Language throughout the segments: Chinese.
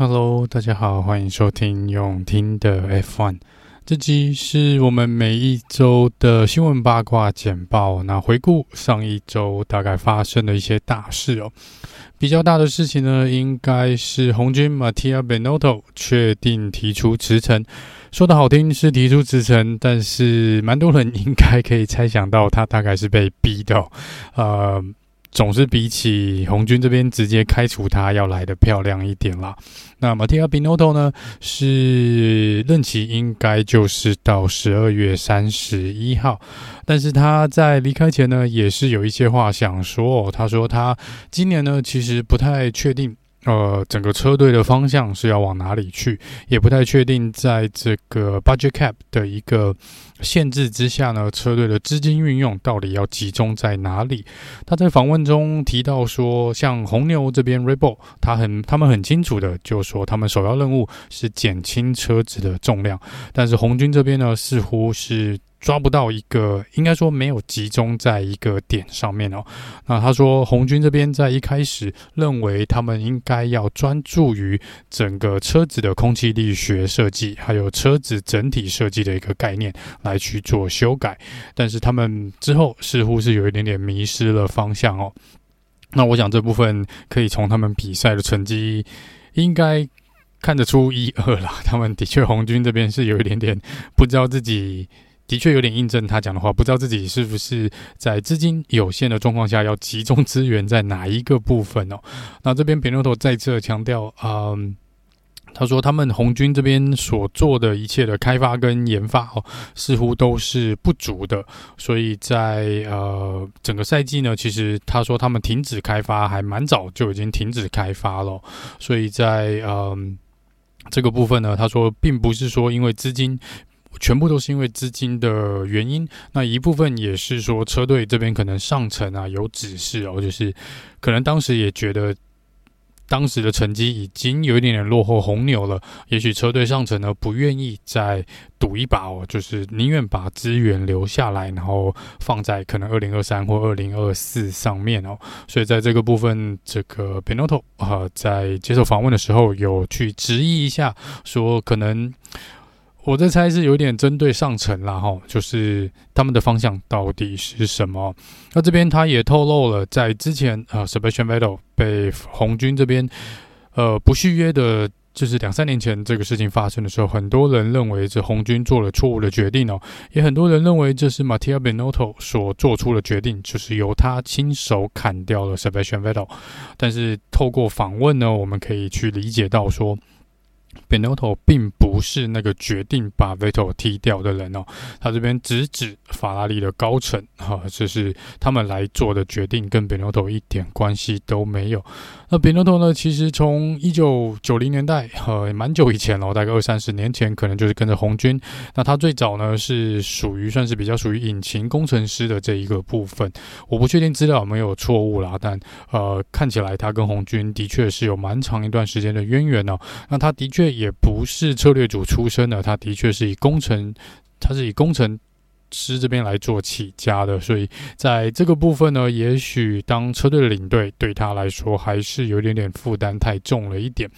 Hello，大家好，欢迎收听用听的 F1。这集是我们每一周的新闻八卦简报。那回顾上一周大概发生的一些大事哦。比较大的事情呢，应该是红军 Mattia Binotto 确定提出辞呈。说的好听是提出辞呈，但是蛮多人应该可以猜想到，他大概是被逼的哦。呃。总是比起红军这边直接开除他要来的漂亮一点啦。那马蒂亚·比诺托呢，是任期应该就是到十二月三十一号，但是他在离开前呢，也是有一些话想说。他说他今年呢，其实不太确定。呃，整个车队的方向是要往哪里去，也不太确定。在这个 budget cap 的一个限制之下呢，车队的资金运用到底要集中在哪里？他在访问中提到说，像红牛这边 Red Bull，他很他们很清楚的就说，他们首要任务是减轻车子的重量，但是红军这边呢，似乎是。抓不到一个，应该说没有集中在一个点上面哦。那他说，红军这边在一开始认为他们应该要专注于整个车子的空气力学设计，还有车子整体设计的一个概念来去做修改，但是他们之后似乎是有一点点迷失了方向哦。那我想这部分可以从他们比赛的成绩应该看得出一二啦。他们的确红军这边是有一点点不知道自己。的确有点印证他讲的话，不知道自己是不是在资金有限的状况下要集中资源在哪一个部分哦。那这边扁肉头再次强调，嗯，他说他们红军这边所做的一切的开发跟研发哦，似乎都是不足的。所以在呃整个赛季呢，其实他说他们停止开发还蛮早就已经停止开发了。所以在嗯这个部分呢，他说并不是说因为资金。全部都是因为资金的原因，那一部分也是说车队这边可能上层啊有指示哦，就是可能当时也觉得当时的成绩已经有一点点落后红牛了，也许车队上层呢不愿意再赌一把哦，就是宁愿把资源留下来，然后放在可能二零二三或二零二四上面哦，所以在这个部分，这个 Binotto 啊在接受访问的时候有去质疑一下，说可能。我在猜是有点针对上层啦，哈，就是他们的方向到底是什么？那这边他也透露了，在之前啊，Sebastian Vettel 被红军这边呃不续约的，就是两三年前这个事情发生的时候，很多人认为这红军做了错误的决定哦，也很多人认为这是 Mattia Benotto 所做出的决定，就是由他亲手砍掉了 Sebastian Vettel。但是透过访问呢，我们可以去理解到说。Binotto 并不是那个决定把 Veto 踢掉的人哦，他这边直指法拉利的高层哈，这是他们来做的决定，跟 Binotto 一点关系都没有。那 Binotto 呢，其实从一九九零年代呃，蛮久以前了，大概二三十年前，可能就是跟着红军。那他最早呢是属于算是比较属于引擎工程师的这一个部分，我不确定资料有没有错误啦，但呃看起来他跟红军的确是有蛮长一段时间的渊源哦。那他的确。也不是策略组出身的，他的确是以工程，他是以工程师这边来做起家的，所以在这个部分呢，也许当车队的领队对他来说还是有点点负担太重了一点。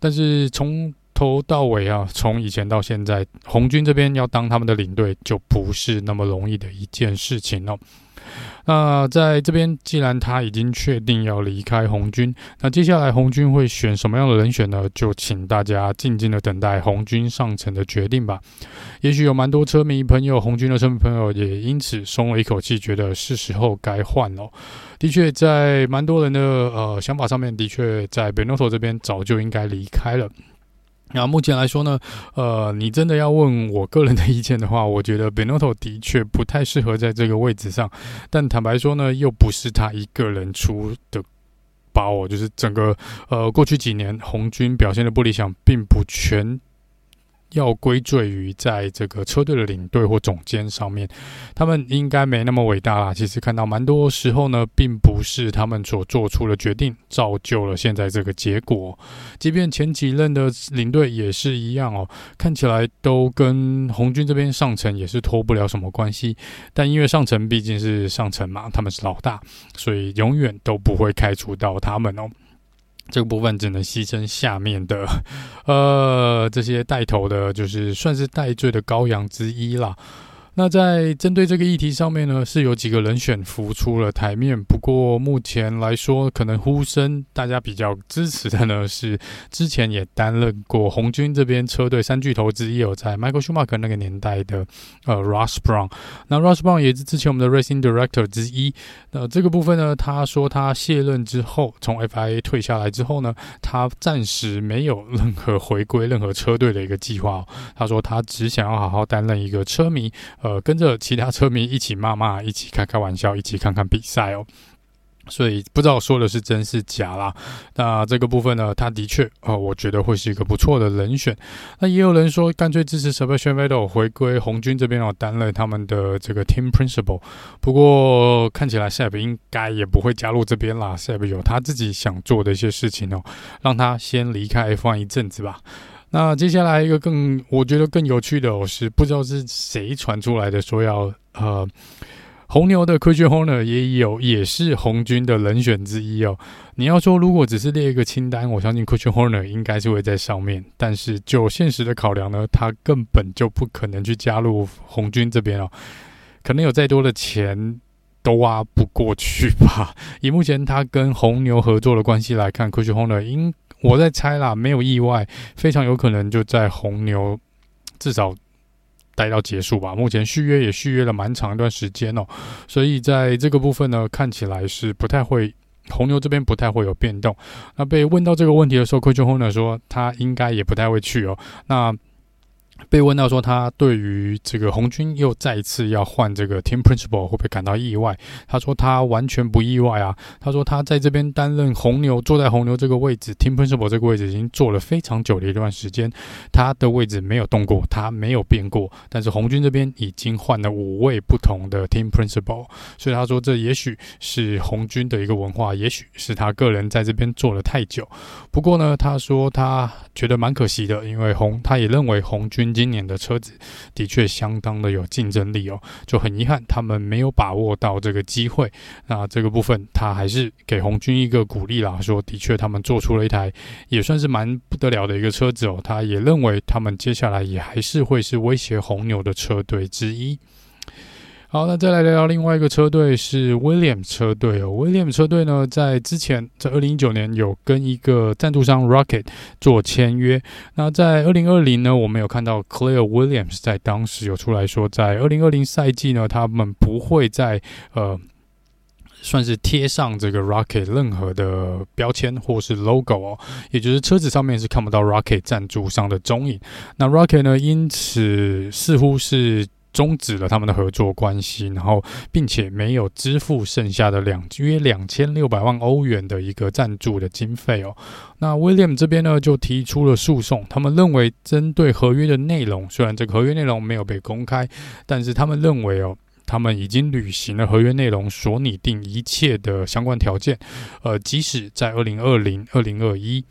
但是从头到尾啊，从以前到现在，红军这边要当他们的领队就不是那么容易的一件事情哦。那在这边，既然他已经确定要离开红军，那接下来红军会选什么样的人选呢？就请大家静静的等待红军上层的决定吧。也许有蛮多车迷朋友，红军的车迷朋友也因此松了一口气，觉得是时候该换了。的确，在蛮多人的呃想法上面，的确在 Benotto 这边早就应该离开了。那目前来说呢，呃，你真的要问我个人的意见的话，我觉得 Benotto 的确不太适合在这个位置上。但坦白说呢，又不是他一个人出的包，就是整个呃过去几年红军表现的不理想，并不全。要归罪于在这个车队的领队或总监上面，他们应该没那么伟大啦。其实看到蛮多时候呢，并不是他们所做出的决定造就了现在这个结果。即便前几任的领队也是一样哦，看起来都跟红军这边上层也是脱不了什么关系。但因为上层毕竟是上层嘛，他们是老大，所以永远都不会开除到他们哦。这个部分只能牺牲下面的，呃，这些带头的，就是算是带罪的羔羊之一了。那在针对这个议题上面呢，是有几个人选浮出了台面。不过目前来说，可能呼声大家比较支持的呢，是之前也担任过红军这边车队三巨头之一，有在 Michael Schumacher 那个年代的呃 Ross Brown。那 Ross Brown 也是之前我们的 Racing Director 之一。那这个部分呢，他说他卸任之后，从 FIA 退下来之后呢，他暂时没有任何回归任何车队的一个计划。他说他只想要好好担任一个车迷。呃跟着其他车迷一起骂骂，一起开开玩笑，一起看看比赛哦。所以不知道说的是真是假啦。那这个部分呢，他的确，哦、我觉得会是一个不错的人选。那也有人说，干脆支持 Sebastian Vettel 回归红军这边哦，担任他们的这个 Team Principal。不过看起来 Seb 应该也不会加入这边啦。Seb 有他自己想做的一些事情哦，让他先离开 F1 一阵子吧。那接下来一个更我觉得更有趣的，是不知道是谁传出来的，说要呃红牛的 Christian Horner 也有也是红军的人选之一哦。你要说如果只是列一个清单，我相信 Christian Horner 应该是会在上面。但是就现实的考量呢，他根本就不可能去加入红军这边哦。可能有再多的钱都挖不过去吧。以目前他跟红牛合作的关系来看，Christian Horner 应我在猜啦，没有意外，非常有可能就在红牛至少待到结束吧。目前续约也续约了蛮长一段时间哦，所以在这个部分呢，看起来是不太会，红牛这边不太会有变动。那被问到这个问题的时候，Coach Horner 说他应该也不太会去哦。那被问到说他对于这个红军又再一次要换这个 team principal 会不会感到意外？他说他完全不意外啊。他说他在这边担任红牛，坐在红牛这个位置，team principal 这个位置已经坐了非常久的一段时间，他的位置没有动过，他没有变过。但是红军这边已经换了五位不同的 team principal，所以他说这也许是红军的一个文化，也许是他个人在这边做了太久。不过呢，他说他觉得蛮可惜的，因为红他也认为红军。今年的车子的确相当的有竞争力哦，就很遗憾他们没有把握到这个机会。那这个部分他还是给红军一个鼓励啦，说的确他们做出了一台也算是蛮不得了的一个车子哦。他也认为他们接下来也还是会是威胁红牛的车队之一。好，那再来聊聊另外一个车队是 William 车队哦。William 车队呢，在之前在二零一九年有跟一个赞助商 Rocket 做签约。那在二零二零呢，我们有看到 Claire Williams 在当时有出来说，在二零二零赛季呢，他们不会再呃，算是贴上这个 Rocket 任何的标签或是 logo 哦，也就是车子上面是看不到 Rocket 赞助商的踪影。那 Rocket 呢，因此似乎是。终止了他们的合作关系，然后并且没有支付剩下的两约两千六百万欧元的一个赞助的经费哦。那 William 这边呢就提出了诉讼，他们认为针对合约的内容，虽然这个合约内容没有被公开，但是他们认为哦，他们已经履行了合约内容所拟定一切的相关条件。呃，即使在二零二零、二零二一，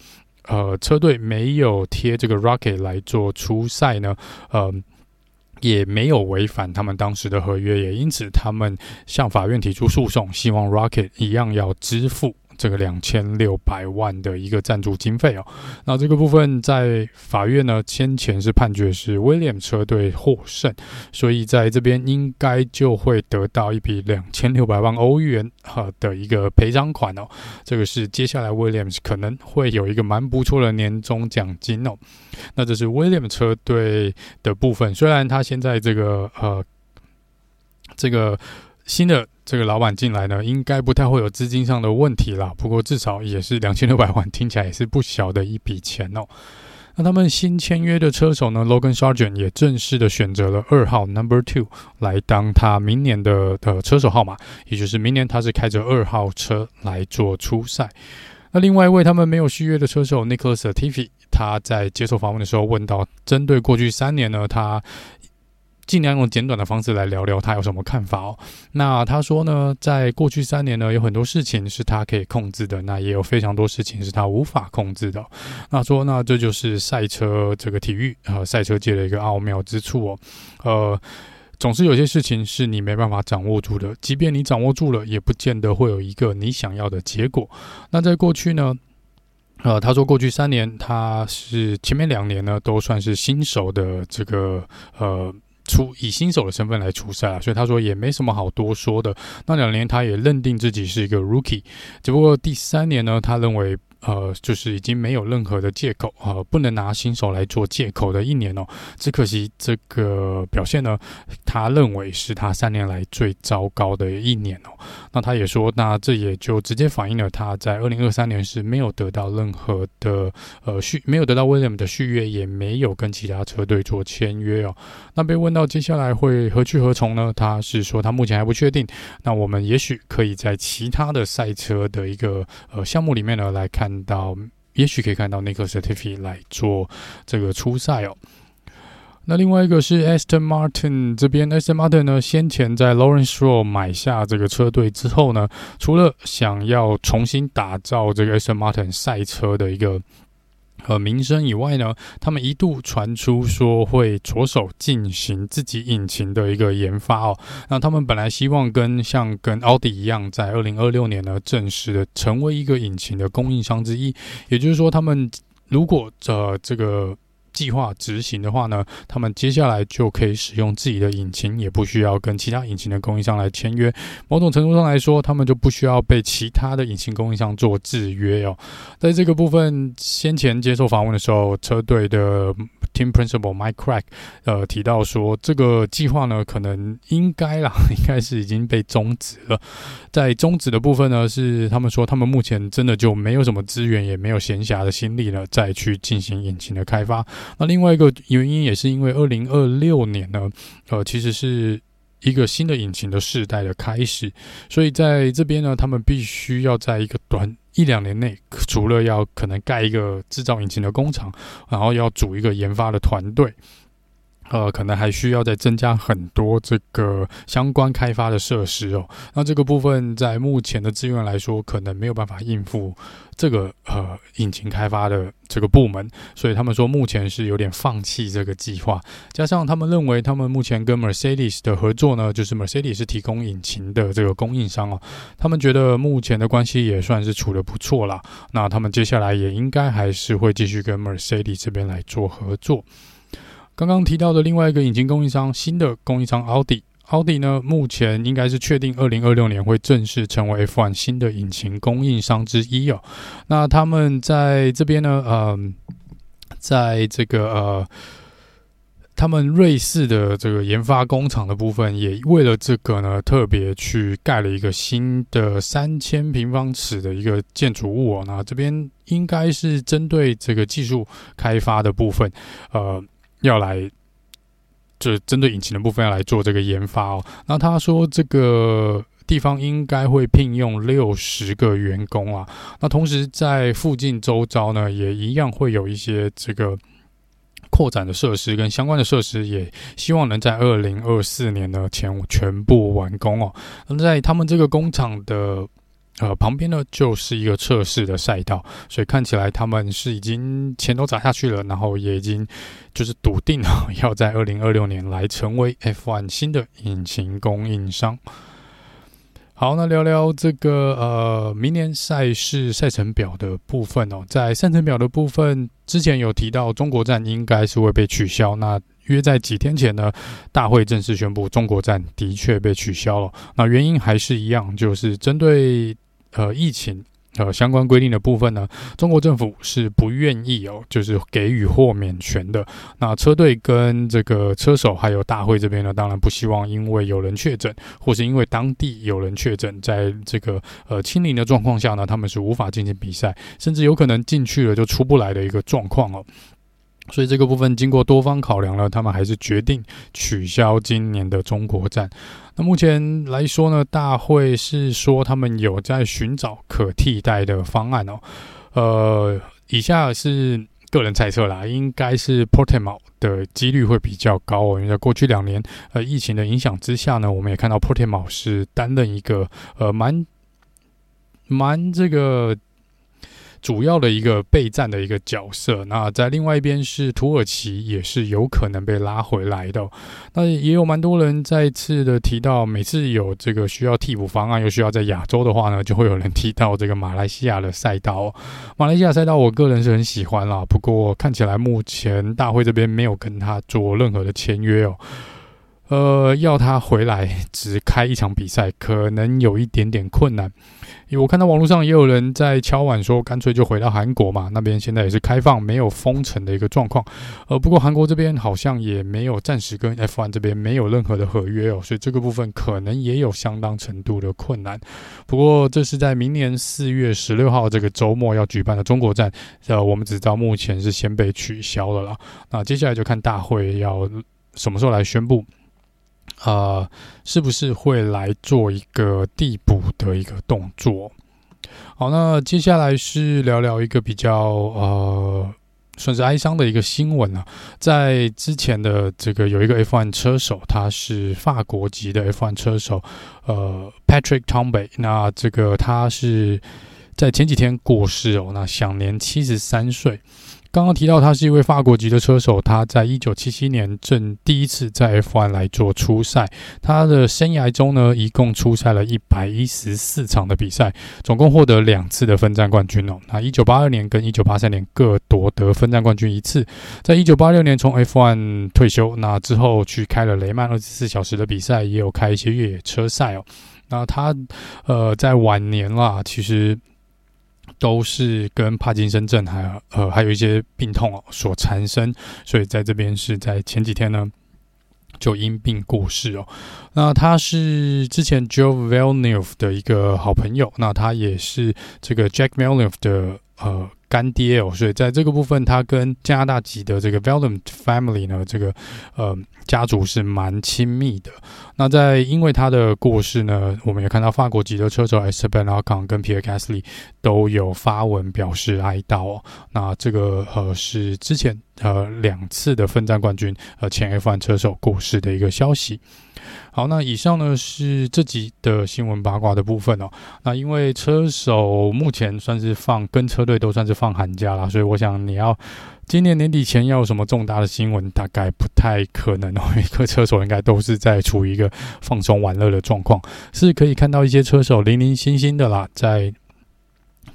呃，车队没有贴这个 Rocket 来做出赛呢，呃。也没有违反他们当时的合约，也因此他们向法院提出诉讼，希望 Rocket 一样要支付。这个两千六百万的一个赞助经费哦，那这个部分在法院呢，先前是判决是威廉车队获胜，所以在这边应该就会得到一笔两千六百万欧元哈的一个赔偿款哦。这个是接下来威廉可能会有一个蛮不错的年终奖金哦。那这是威廉车队的部分，虽然他现在这个呃这个。新的这个老板进来呢，应该不太会有资金上的问题啦。不过至少也是两千六百 万，听起来也是不小的一笔钱哦。那他们新签约的车手呢，Logan Sargent 也正式的选择了二号 Number Two 来当他明年的的车手号码，也就是明年他是开着二号车来做初赛。那另外一位他们没有续约的车手 Nicholas Tiffy，他在接受访问的时候问到，针对过去三年呢，他。尽量用简短的方式来聊聊他有什么看法哦。那他说呢，在过去三年呢，有很多事情是他可以控制的，那也有非常多事情是他无法控制的。那说，那这就是赛车这个体育和赛车界的一个奥妙之处哦。呃，总是有些事情是你没办法掌握住的，即便你掌握住了，也不见得会有一个你想要的结果。那在过去呢，呃，他说过去三年他是前面两年呢都算是新手的这个呃。出以新手的身份来出赛啊，所以他说也没什么好多说的。那两年他也认定自己是一个 rookie，只不过第三年呢，他认为。呃，就是已经没有任何的借口啊、呃，不能拿新手来做借口的一年哦。只可惜这个表现呢，他认为是他三年来最糟糕的一年哦。那他也说，那这也就直接反映了他在二零二三年是没有得到任何的呃续，没有得到 Williams 的续约，也没有跟其他车队做签约哦。那被问到接下来会何去何从呢？他是说他目前还不确定。那我们也许可以在其他的赛车的一个呃项目里面呢来看。看到，也许可以看到 Nicholas Latifi 来做这个初赛哦。那另外一个是 Aston Martin 这边，Aston Martin 呢，先前在 Lawrence Stroll 买下这个车队之后呢，除了想要重新打造这个 Aston Martin 赛车的一个。呃名声以外呢，他们一度传出说会着手进行自己引擎的一个研发哦。那他们本来希望跟像跟奥迪一样，在二零二六年呢，正式的成为一个引擎的供应商之一。也就是说，他们如果呃这个。计划执行的话呢，他们接下来就可以使用自己的引擎，也不需要跟其他引擎的供应商来签约。某种程度上来说，他们就不需要被其他的引擎供应商做制约哦。在这个部分，先前接受访问的时候，车队的。Team Principal Mike Crack 呃提到说，这个计划呢，可能应该啦，应该是已经被终止了。在终止的部分呢，是他们说他们目前真的就没有什么资源，也没有闲暇的心力了，再去进行引擎的开发。那另外一个原因也是因为二零二六年呢，呃，其实是一个新的引擎的世代的开始，所以在这边呢，他们必须要在一个短。一两年内，除了要可能盖一个制造引擎的工厂，然后要组一个研发的团队。呃，可能还需要再增加很多这个相关开发的设施哦。那这个部分在目前的资源来说，可能没有办法应付这个呃引擎开发的这个部门，所以他们说目前是有点放弃这个计划。加上他们认为，他们目前跟 Mercedes 的合作呢，就是 Mercedes 是提供引擎的这个供应商哦。他们觉得目前的关系也算是处得不错啦。那他们接下来也应该还是会继续跟 Mercedes 这边来做合作。刚刚提到的另外一个引擎供应商，新的供应商奥迪，奥迪呢，目前应该是确定二零二六年会正式成为 F1 新的引擎供应商之一哦。那他们在这边呢，嗯、呃，在这个呃，他们瑞士的这个研发工厂的部分，也为了这个呢，特别去盖了一个新的三千平方尺的一个建筑物哦。那这边应该是针对这个技术开发的部分，呃。要来，就是针对引擎的部分要来做这个研发哦。那他说这个地方应该会聘用六十个员工啊。那同时在附近周遭呢，也一样会有一些这个扩展的设施跟相关的设施，也希望能在二零二四年呢前全部完工哦。那在他们这个工厂的。呃，旁边呢就是一个测试的赛道，所以看起来他们是已经钱都砸下去了，然后也已经就是笃定了 要在二零二六年来成为 F1 新的引擎供应商。好，那聊聊这个呃明年赛事赛程表的部分哦，在赛程表的部分之前有提到中国站应该是会被取消，那。约在几天前呢，大会正式宣布中国站的确被取消了。那原因还是一样，就是针对呃疫情呃相关规定的部分呢，中国政府是不愿意哦，就是给予豁免权的。那车队跟这个车手还有大会这边呢，当然不希望因为有人确诊，或是因为当地有人确诊，在这个呃清零的状况下呢，他们是无法进行比赛，甚至有可能进去了就出不来的一个状况哦。所以这个部分经过多方考量了，他们还是决定取消今年的中国站。那目前来说呢，大会是说他们有在寻找可替代的方案哦。呃，以下是个人猜测啦，应该是 Portimao 的几率会比较高哦，因为在过去两年呃疫情的影响之下呢，我们也看到 Portimao 是担任一个呃蛮蛮这个。主要的一个备战的一个角色。那在另外一边是土耳其，也是有可能被拉回来的。那也有蛮多人再次的提到，每次有这个需要替补方案，又需要在亚洲的话呢，就会有人提到这个马来西亚的赛道。马来西亚赛道，我个人是很喜欢啦，不过看起来目前大会这边没有跟他做任何的签约哦。呃，要他回来只开一场比赛，可能有一点点困难。因为我看到网络上也有人在敲碗说，干脆就回到韩国嘛，那边现在也是开放没有封城的一个状况。呃，不过韩国这边好像也没有暂时跟 F1 这边没有任何的合约哦，所以这个部分可能也有相当程度的困难。不过这是在明年四月十六号这个周末要举办的中国站，呃，我们只知道目前是先被取消了啦。那接下来就看大会要什么时候来宣布。呃，是不是会来做一个递补的一个动作？好，那接下来是聊聊一个比较呃，算是哀伤的一个新闻啊。在之前的这个有一个 F1 车手，他是法国籍的 F1 车手，呃，Patrick Tombe。那这个他是在前几天过世哦，那享年七十三岁。刚刚提到他是一位法国籍的车手，他在一九七七年正第一次在 F1 来做出赛。他的生涯中呢，一共出赛了一百一十四场的比赛，总共获得两次的分站冠军哦。那一九八二年跟一九八三年各夺得分站冠军一次。在一九八六年从 F1 退休，那之后去开了雷曼二十四小时的比赛，也有开一些越野车赛哦。那他呃在晚年啦，其实。都是跟帕金森症还呃还有一些病痛哦所缠身，所以在这边是在前几天呢就因病过世哦。那他是之前 Joe Villeneuve 的一个好朋友，那他也是这个 Jack Villeneuve 的呃。干爹哦，所以在这个部分，他跟加拿大籍的这个 Villeneuve family 呢，这个呃家族是蛮亲密的。那在因为他的过世呢，我们也看到法国籍的车手 Esteban Ocon 跟 Pierre Gasly 都有发文表示哀悼哦。那这个呃是之前呃两次的分站冠军呃前 F1 车手过世的一个消息。好，那以上呢是这集的新闻八卦的部分哦。那因为车手目前算是放跟车队都算是放寒假啦，所以我想你要今年年底前要有什么重大的新闻，大概不太可能哦。每个车手应该都是在处于一个放松玩乐的状况，是可以看到一些车手零零星星的啦，在。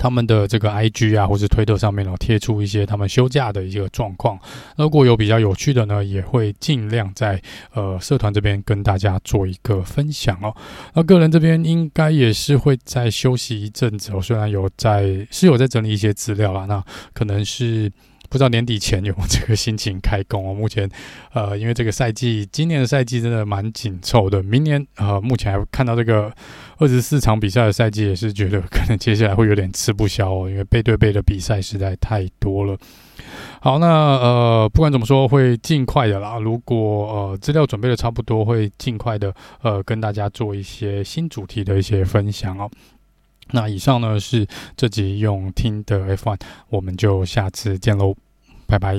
他们的这个 IG 啊，或是推特上面哦，贴出一些他们休假的一个状况。如果有比较有趣的呢，也会尽量在呃社团这边跟大家做一个分享哦。那个人这边应该也是会在休息一阵子哦，虽然有在是有在整理一些资料啦，那可能是。不知道年底前有没有这个心情开工哦。目前，呃，因为这个赛季，今年的赛季真的蛮紧凑的。明年，呃，目前还看到这个二十四场比赛的赛季，也是觉得可能接下来会有点吃不消哦，因为背对背的比赛实在太多了。好，那呃，不管怎么说，会尽快的啦。如果呃资料准备的差不多，会尽快的呃跟大家做一些新主题的一些分享哦。那以上呢是这集用听的 F one，我们就下次见喽，拜拜。